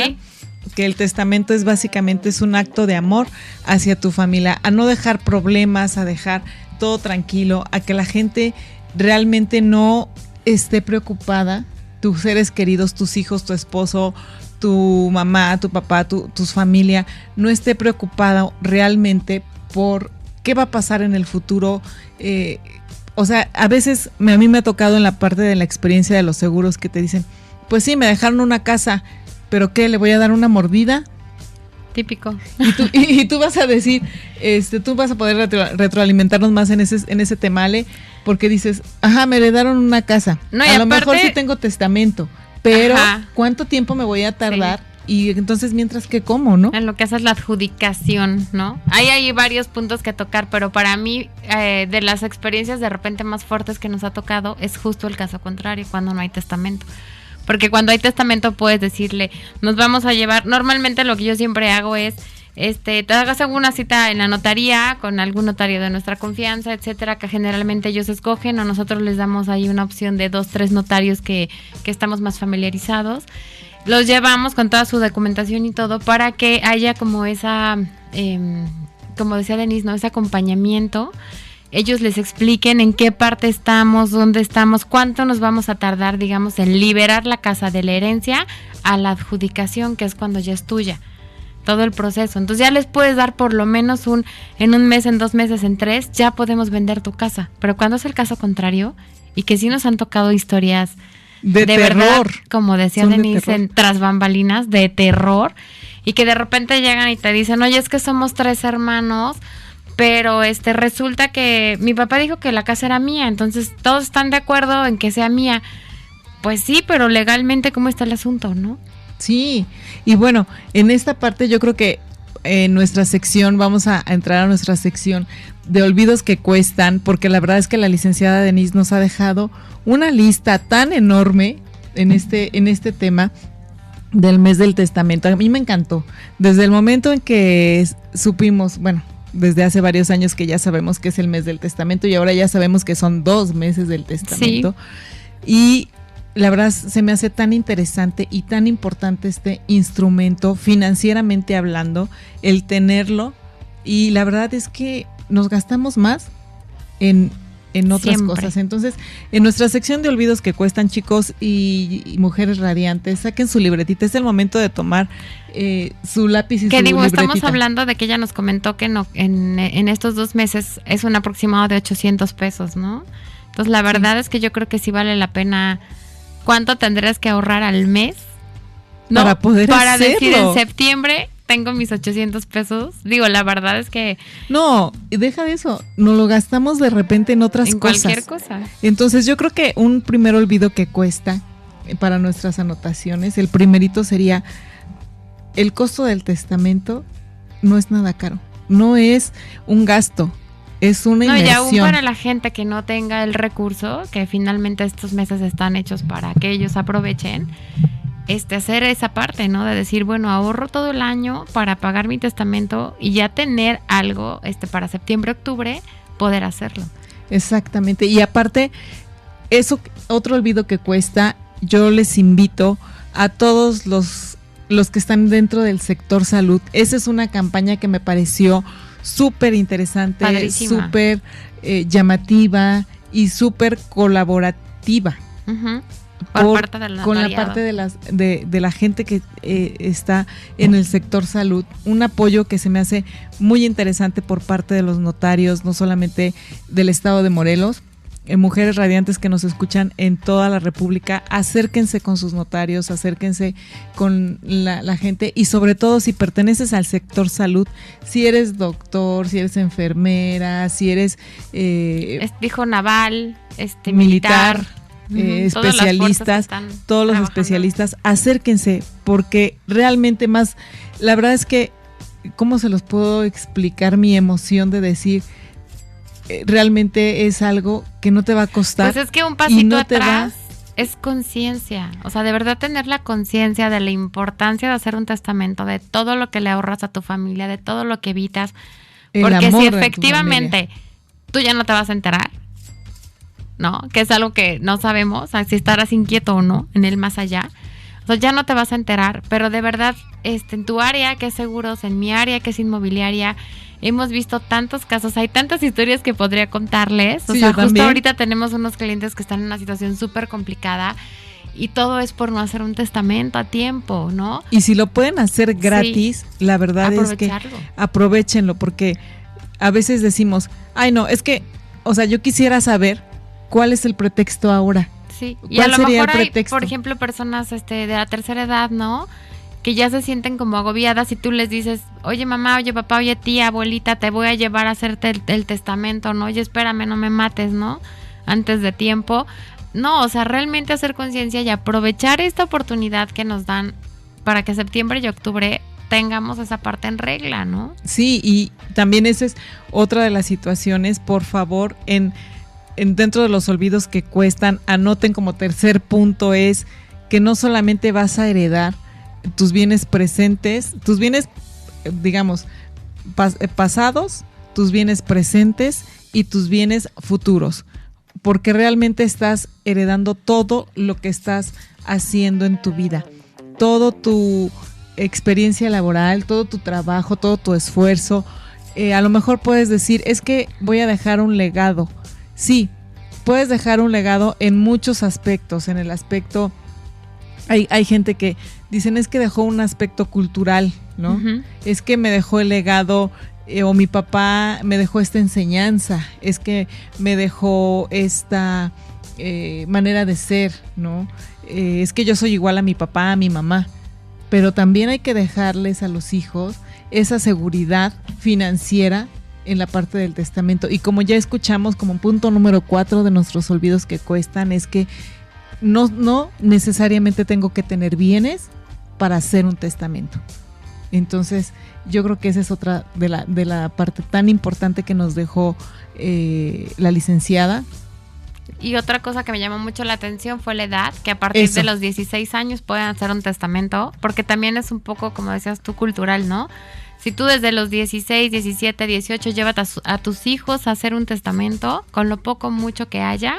Que el testamento es básicamente es un acto de amor hacia tu familia, a no dejar problemas, a dejar todo tranquilo, a que la gente realmente no esté preocupada, tus seres queridos, tus hijos, tu esposo, tu mamá, tu papá, tu, familia, no esté preocupada realmente por qué va a pasar en el futuro. Eh, o sea, a veces a mí me ha tocado en la parte de la experiencia de los seguros que te dicen, pues sí, me dejaron una casa, pero ¿qué? ¿Le voy a dar una mordida? Típico. Y tú, y, tú vas a decir, este, tú vas a poder retroalimentarnos más en ese, en ese temale, porque dices, ajá, me heredaron una casa. No, a lo mejor sí tengo testamento, pero ¿cuánto tiempo me voy a tardar? Y entonces, mientras que como, ¿no? En lo que haces la adjudicación, ¿no? Hay ahí varios puntos que tocar, pero para mí, eh, de las experiencias de repente más fuertes que nos ha tocado, es justo el caso contrario, cuando no hay testamento. Porque cuando hay testamento puedes decirle, nos vamos a llevar, normalmente lo que yo siempre hago es, este, te hagas alguna cita en la notaría con algún notario de nuestra confianza, etcétera, que generalmente ellos escogen o nosotros les damos ahí una opción de dos, tres notarios que, que estamos más familiarizados los llevamos con toda su documentación y todo para que haya como esa, em, como decía Denise, ¿no? Ese acompañamiento. Ellos les expliquen en qué parte estamos, dónde estamos, cuánto nos vamos a tardar, digamos, en liberar la casa de la herencia a la adjudicación, que es cuando ya es tuya todo el proceso. Entonces ya les puedes dar por lo menos un, en un mes, en dos meses, en tres, ya podemos vender tu casa. Pero cuando es el caso contrario, y que sí nos han tocado historias de, terror. como decía Denise, en tras bambalinas, de terror, y que de repente llegan y te dicen, oye, es que somos tres hermanos, pero este resulta que mi papá dijo que la casa era mía, entonces todos están de acuerdo en que sea mía. Pues sí, pero legalmente, ¿cómo está el asunto, no? Sí, y bueno, en esta parte yo creo que en nuestra sección, vamos a, entrar a nuestra sección de olvidos que cuestan, porque la verdad es que la licenciada Denise nos ha dejado una lista tan enorme en este, en este tema del mes del testamento. A mí me encantó. Desde el momento en que supimos, bueno, desde hace varios años que ya sabemos que es el mes del testamento y ahora ya sabemos que son dos meses del testamento. Y la verdad se me hace tan interesante y tan importante este instrumento financieramente hablando, el tenerlo. Y la verdad es que nos gastamos más en, otras cosas. Entonces, en nuestra sección de olvidos que cuestan chicos y, mujeres radiantes, saquen su libretita. Es el momento de tomar eh, su lápiz y que su digo, libretita. estamos hablando de que ella nos comentó que no, en, en estos dos meses es un aproximado de 800 pesos, ¿no? Entonces, la verdad es que yo creo que sí vale la pena ¿cuánto tendrías que ahorrar al mes? No, para poder para decir en septiembre tengo mis 800 pesos. Digo, la verdad es que... No, deja de eso. No lo gastamos de repente en otras en cosas. cualquier cosa. Entonces yo creo que un primer olvido que cuesta eh, para nuestras anotaciones, el primerito sería el costo del testamento no es nada caro. No es un gasto, es una no, y aún para la gente que no tenga el recurso, que finalmente estos meses están hechos para que ellos aprovechen, este hacer esa parte, ¿no? De decir, bueno, ahorro todo el año para pagar mi testamento y ya tener algo este para septiembre, octubre, poder hacerlo. Exactamente. Y aparte, eso otro olvido que cuesta, yo les invito a todos los los que están dentro del sector salud. Esa es una campaña que me pareció súper interesante, súper eh, llamativa y súper colaborativa. Por, parte del con la parte de, las, de, de la gente que eh, está en el sector salud. Un apoyo que se me hace muy interesante por parte de los notarios, no solamente del estado de Morelos, mujeres radiantes que nos escuchan en toda la República, acérquense con sus notarios, acérquense con la, gente y sobre todo si perteneces al sector salud, si eres doctor, si eres enfermera, si eres... Eh, dijo naval, este, militar. Eh, especialistas, todos los especialistas, acérquense porque realmente más, la verdad es que, ¿cómo se los puedo explicar mi emoción de decir? Eh, realmente es algo que no te va a costar. Pues es que un pasito atrás es conciencia. O sea, de verdad tener la conciencia de la importancia de hacer un testamento, de todo lo que le ahorras a tu familia, de todo lo que evitas. porque si efectivamente tú ya no te vas a enterar, ¿no? Que es algo que no sabemos, si estarás inquieto o no en el más allá. O sea, ya no te vas a enterar, pero de verdad, este, en tu área que es seguros, en mi área que es inmobiliaria, hemos visto tantos casos, hay tantas historias que podría contarles. O sea, justo ahorita tenemos unos clientes que están en una situación súper complicada y todo es por no hacer un testamento a tiempo, ¿no? Y si lo pueden hacer gratis, la verdad es que aprovechenlo porque a veces decimos, ay no, es que, o sea, yo quisiera saber cuál es el pretexto ahora. Sí, y a lo mejor hay, por ejemplo, personas este, de la tercera edad, ¿no? Que ya se sienten como agobiadas y tú les dices, oye mamá, oye papá, oye tía, abuelita, te voy a llevar a hacerte el, testamento, ¿no? Oye, espérame, no me mates, ¿no? Antes de tiempo. No, o sea, realmente hacer conciencia y aprovechar esta oportunidad que nos dan para que septiembre y octubre tengamos esa parte en regla, ¿no? Sí, y también esa es otra de las situaciones, por favor, en, en dentro de los olvidos que cuestan, anoten como tercer punto es que no solamente vas a heredar, tus bienes presentes, tus bienes, digamos, eh, pasados, tus bienes presentes y tus bienes futuros, porque realmente estás heredando todo lo que estás haciendo en tu vida. todo tu experiencia laboral, todo tu trabajo, todo tu esfuerzo. Eh, a lo mejor puedes decir, es que voy a dejar un legado. Sí, puedes dejar un legado en muchos aspectos, en el aspecto... Hay, hay gente que dicen es que dejó un aspecto cultural, ¿no? Es que me dejó el legado eh, o mi papá me dejó esta enseñanza, es que me dejó esta eh, manera de ser, ¿no? Eh, es que yo soy igual a mi papá, a mi mamá, pero también hay que dejarles a los hijos esa seguridad financiera en la parte del testamento. Y como ya escuchamos como punto número cuatro de nuestros olvidos que cuestan, es que no, no necesariamente tengo que tener bienes para hacer un testamento. Entonces, yo creo que esa es otra de la, de la parte tan importante que nos dejó eh, la licenciada. Y otra cosa que me llamó mucho la atención fue la edad, que a partir de los 16 años pueden hacer un testamento, porque también es un poco, como decías tú, cultural, ¿no? Si tú desde los 16, 17, 18 llevas a, a tus hijos a hacer un testamento, con lo poco, mucho que haya,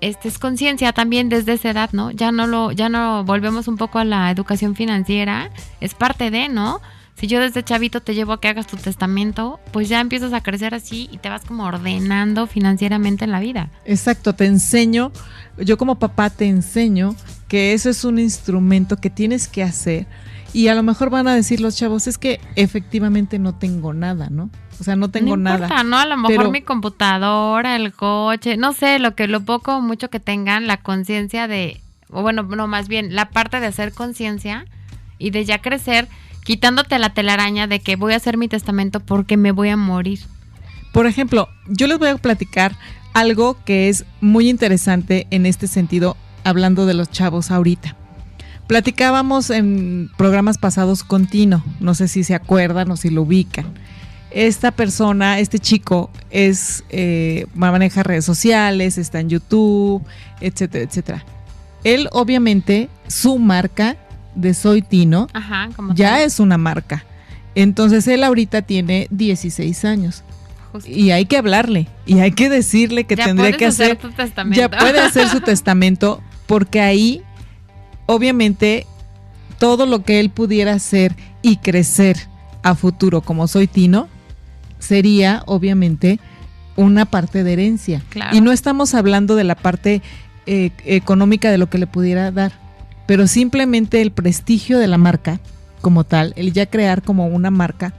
este es conciencia también desde esa edad, ¿no? Ya no lo, ya no volvemos un poco a la educación financiera, es parte de, ¿no? Si yo desde chavito te llevo a que hagas tu testamento, pues ya empiezas a crecer así y te vas como ordenando financieramente en la vida. Exacto, te enseño, yo como papá te enseño que eso es un instrumento que tienes que hacer y a lo mejor van a decir los chavos, es que efectivamente no tengo nada, ¿no? O sea, no tengo no importa, nada. ¿no? A lo mejor mi computadora, el coche, no sé, lo que lo poco o mucho que tengan, la conciencia de, o bueno, no, más bien, la parte de hacer conciencia y de ya crecer quitándote la telaraña de que voy a hacer mi testamento porque me voy a morir. Por ejemplo, yo les voy a platicar algo que es muy interesante en este sentido, hablando de los chavos ahorita. Platicábamos en programas pasados con Tino, no sé si se acuerdan o si lo ubican. Esta persona, este chico, es eh, maneja redes sociales, está en YouTube, etcétera, etcétera. Él, obviamente, su marca de Soy Tino ya es una marca. Entonces él ahorita tiene 16 años. Y hay que hablarle y hay que decirle que tendría que hacer, ya puede hacer su (laughs) testamento porque ahí obviamente todo lo que él pudiera hacer y crecer a futuro como soy Tino sería obviamente una parte de herencia. Y no estamos hablando de la parte eh, económica de lo que le pudiera dar pero simplemente el prestigio de la marca como tal, el ya crear como una marca,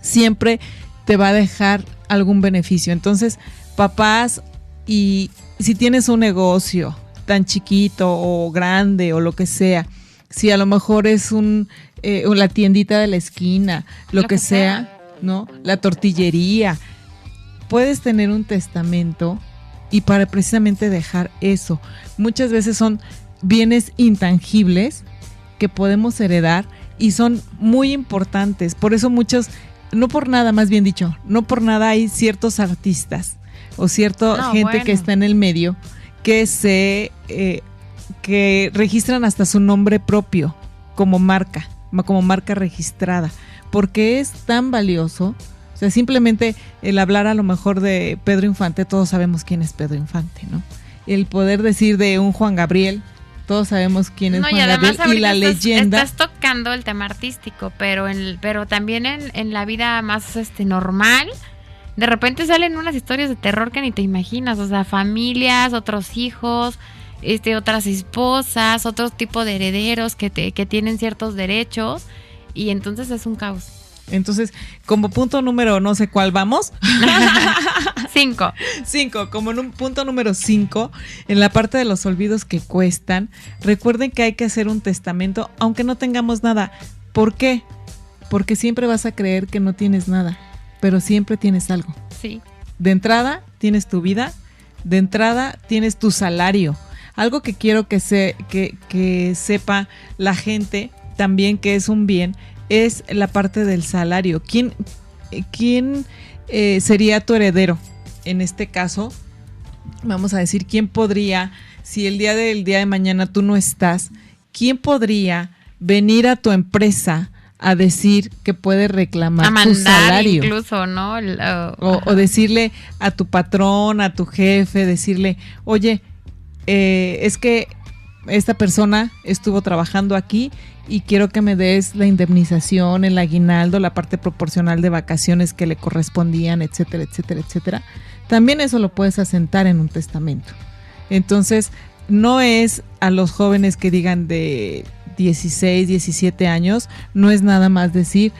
siempre te va a dejar algún beneficio. Entonces, papás, y si tienes un negocio tan chiquito o grande o lo que sea, si a lo mejor es un eh, la tiendita de la esquina, lo, que, sea, ¿no? La tortillería, puedes tener un testamento y para precisamente dejar eso. Muchas veces son bienes intangibles que podemos heredar y son muy importantes. Por eso muchos, no por nada, más bien dicho, no por nada hay ciertos artistas o cierta gente que está en el medio que se eh, que registran hasta su nombre propio como marca, como marca registrada, porque es tan valioso. O sea, simplemente el hablar a lo mejor de Pedro Infante, todos sabemos quién es Pedro Infante, ¿no? El poder decir de un Juan Gabriel, todos sabemos quién es Juan y Gabriel y la leyenda. Estás tocando el tema artístico, pero en, pero también en, la vida más este normal, de repente salen unas historias de terror que ni te imaginas, o sea, familias, otros hijos, este, otras esposas, otro tipo de herederos que, te, que tienen ciertos derechos, y entonces es un caos. Entonces, como punto número no sé cuál vamos. (laughs) cinco. Cinco, como en un punto número cinco, en la parte de los olvidos que cuestan, recuerden que hay que hacer un testamento aunque no tengamos nada. ¿Por qué? Porque siempre vas a creer que no tienes nada, pero siempre tienes algo. Sí. De entrada, tienes tu vida, de entrada, tienes tu salario. Algo que quiero que, se, que, que sepa la gente también que es un bien es la parte del salario. ¿Quién, quién eh, sería tu heredero? En este caso, vamos a decir, ¿quién podría, si el día del día de mañana tú no estás, quién podría venir a tu empresa a decir que puede reclamar tu salario? Incluso, ¿no? o, decirle a tu patrón, a tu jefe, decirle, oye, eh, es que esta persona estuvo trabajando aquí y quiero que me des la indemnización, el aguinaldo, la parte proporcional de vacaciones que le correspondían, etcétera, etcétera, etcétera. También eso lo puedes asentar en un testamento. Entonces, no es a los jóvenes que digan de 16, 17 años, no es nada más decir,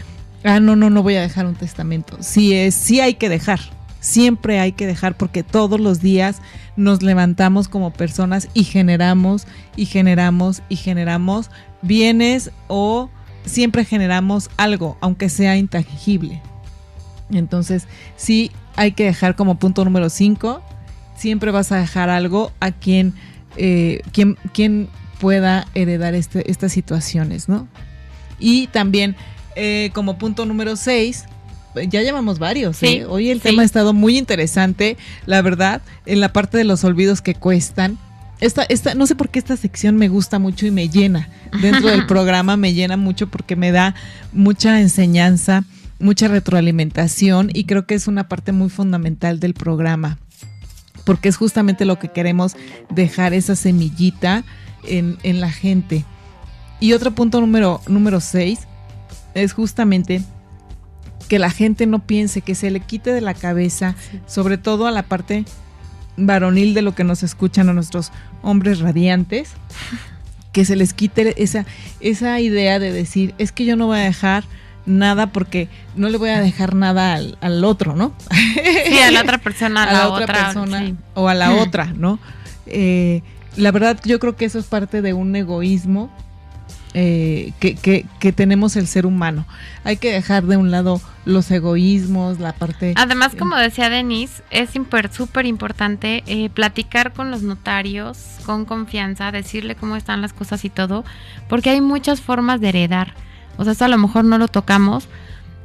ah, no, no, no voy a dejar un testamento. Sí es, sí hay que dejar, siempre hay que dejar porque todos los días nos levantamos como personas y generamos y generamos y generamos bienes o siempre generamos algo, aunque sea intangible. Entonces, sí hay que dejar como punto número 5, siempre vas a dejar algo a quien, eh, quien, quien pueda heredar este, estas situaciones, ¿no? Y también eh, como punto número 6, ya llevamos varios. ¿eh? Hoy el tema ha estado muy interesante, la verdad, en la parte de los olvidos que cuestan. Esta, esta, no sé por qué esta sección me gusta mucho y me llena. Dentro del (laughs) programa me llena mucho porque me da mucha enseñanza, mucha retroalimentación y creo que es una parte muy fundamental del programa. Porque es justamente lo que queremos dejar esa semillita en, en la gente. Y otro punto número, número seis es justamente que la gente no piense, que se le quite de la cabeza, sobre todo a la parte varonil de lo que nos escuchan a nuestros hombres radiantes, (laughs) que se les quite esa, esa idea de decir, es que yo no voy a dejar nada porque no le voy a dejar nada al, otro, ¿no? Sí, a la otra persona, (laughs) a, la, otra, persona o a la (laughs) otra, ¿no? Eh, la verdad yo creo que eso es parte de un egoísmo eh, que, que, tenemos el ser humano. Hay que dejar de un lado los egoísmos, la parte... Además, como decía Denise, es súper importante eh, platicar con los notarios con confianza, decirle cómo están las cosas y todo, porque hay muchas formas de heredar. O sea, esto a lo mejor no lo tocamos,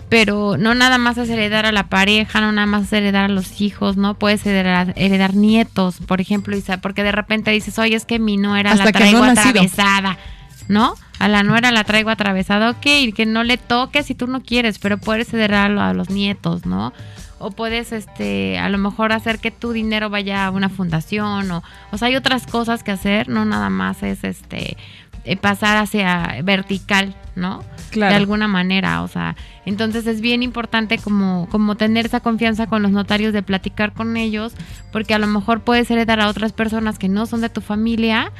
pero no nada más es heredar a la pareja, no nada más es heredar a los hijos, ¿no? Puedes heredar, heredar nietos, por ejemplo, porque de repente dices, oye, es que mi no era la traigo atravesada, ¿no? A la nuera la traigo atravesada, ok, que no le toques si tú no quieres, pero puedes cederlo a los nietos, ¿no? O puedes, este, a lo mejor hacer que tu dinero vaya a una fundación, o, o sea, hay otras cosas que hacer, no nada más es, este, eh, pasar hacia vertical, ¿no? Claro. De alguna manera, o sea, entonces es bien importante como, como tener esa confianza con los notarios de platicar con ellos, porque a lo mejor puedes heredar a otras personas que no son de tu familia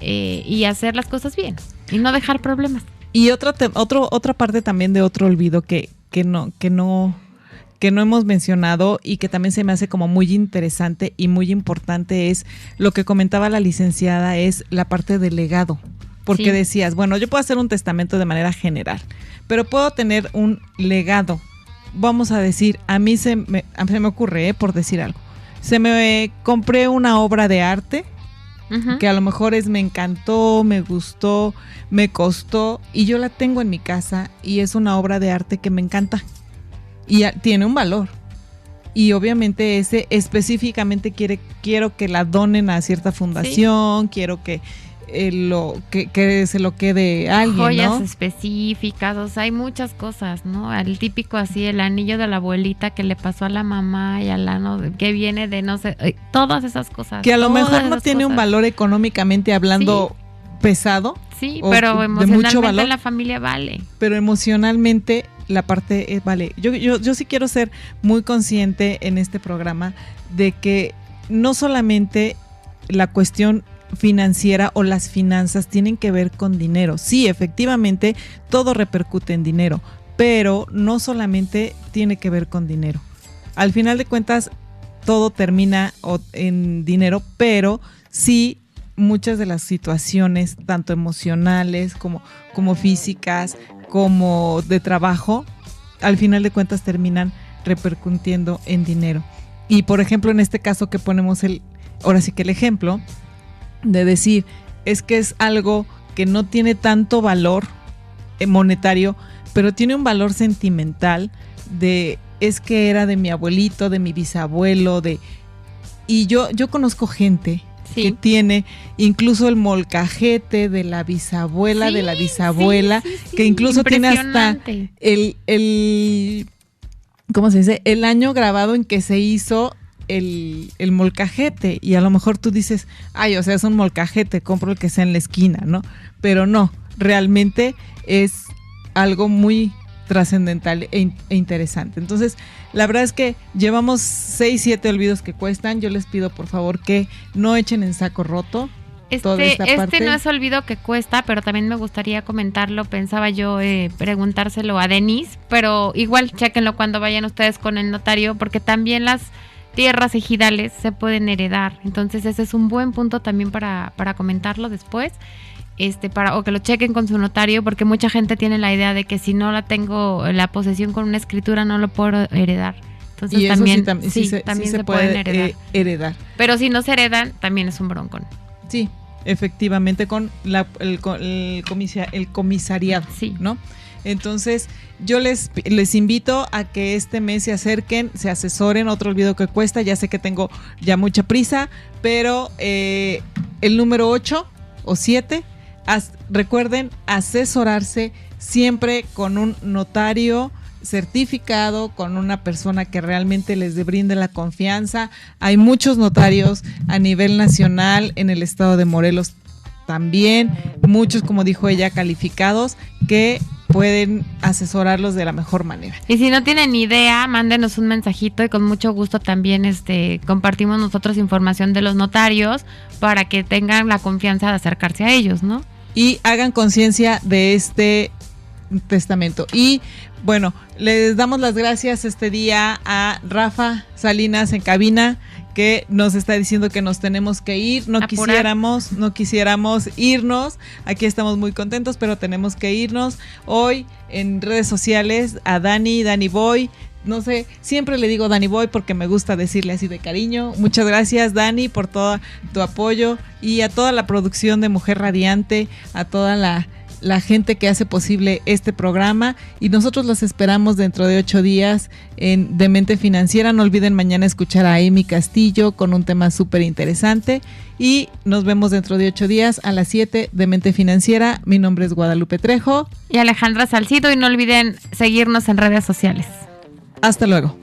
eh, y hacer las cosas bien. Y no dejar problemas. Y otra, otro, otra parte también de otro olvido que, que no, que no, que no hemos mencionado y que también se me hace como muy interesante y muy importante es lo que comentaba la licenciada, es la parte del legado. Porque decías, bueno, yo puedo hacer un testamento de manera general, pero puedo tener un legado. Vamos a decir, a mí se me, se me ocurre, eh, por decir algo, se me compré una obra de arte que a lo mejor es me encantó, me gustó, me costó y yo la tengo en mi casa y es una obra de arte que me encanta y tiene un valor. Y obviamente ese específicamente quiere, quiero que la donen a cierta fundación, quiero que eh, lo que, que, se lo quede alguien, Joyas específicas, o sea, hay muchas cosas, ¿no? El típico así, el anillo de la abuelita que le pasó a la mamá y a la no, que viene de no sé, eh, todas esas cosas. Que a lo mejor no tiene un valor económicamente hablando pesado. Sí, pero emocionalmente la familia vale. Pero emocionalmente la parte es, vale. Yo, yo, yo sí quiero ser muy consciente en este programa de que no solamente la cuestión financiera o las finanzas tienen que ver con dinero. Sí, efectivamente, todo repercute en dinero, pero no solamente tiene que ver con dinero. Al final de cuentas, todo termina en dinero, pero sí muchas de las situaciones, tanto emocionales como, como físicas, como de trabajo, al final de cuentas terminan repercutiendo en dinero. Y por ejemplo, en este caso que ponemos el, ahora sí que el ejemplo, de decir, es que es algo que no tiene tanto valor eh, monetario, pero tiene un valor sentimental de es que era de mi abuelito, de mi bisabuelo, de y yo yo conozco gente que tiene incluso el molcajete de la bisabuela de la bisabuela, que incluso tiene hasta el el ¿cómo se dice? el año grabado en que se hizo el, el, molcajete y a lo mejor tú dices, ay, o sea, es un molcajete, compro el que sea en la esquina, ¿no? Pero no, realmente es algo muy trascendental e, e, interesante. Entonces, la verdad es que llevamos 6, 7 olvidos que cuestan. Yo les pido por favor que no echen en saco roto. Este, este no es olvido que cuesta, pero también me gustaría comentarlo. Pensaba yo eh, preguntárselo a Denise, pero igual chequenlo cuando vayan ustedes con el notario, porque también las tierras ejidales se pueden heredar. Entonces ese es un buen punto también para, para comentarlo después este, para, o que lo chequen con su notario, porque mucha gente tiene la idea de que si no la tengo la posesión con una escritura no lo puedo heredar. Entonces también, sí, también se, puede eh, heredar. Pero si no se heredan, también es un broncón. Sí, efectivamente, con la, el, el, el comisariado, sí. ¿no? Entonces, yo les, invito a que este mes se acerquen, se asesoren. Otro olvido que cuesta, ya sé que tengo ya mucha prisa, pero eh, el número 8 o 7 recuerden asesorarse siempre con un notario certificado con una persona que realmente les brinde la confianza. Hay muchos notarios a nivel nacional en el estado de Morelos también, muchos, como dijo ella, calificados que pueden asesorarlos de la mejor manera. Y si no tienen idea, mándenos un mensajito y con mucho gusto también este compartimos nosotros información de los notarios para que tengan la confianza de acercarse a ellos, ¿no? y hagan conciencia de este testamento. Y bueno, les damos las gracias este día a Rafa Salinas en cabina que nos está diciendo que nos tenemos que ir, no quisiéramos, no quisiéramos irnos. Aquí estamos muy contentos, pero tenemos que irnos. Hoy en redes sociales a Dani, Dani Boy, no sé, siempre le digo Dani Boy porque me gusta decirle así de cariño. Muchas gracias Dani por todo tu apoyo y a toda la producción de Mujer Radiante, a toda la, gente que hace posible este programa y nosotros los esperamos dentro de ocho días en Demente Financiera. No olviden mañana escuchar a Amy Castillo con un tema súper interesante y nos vemos dentro de ocho días a las siete de Mente Financiera. Mi nombre es Guadalupe Trejo y Alejandra Salcido y no olviden seguirnos en redes sociales. Hasta luego.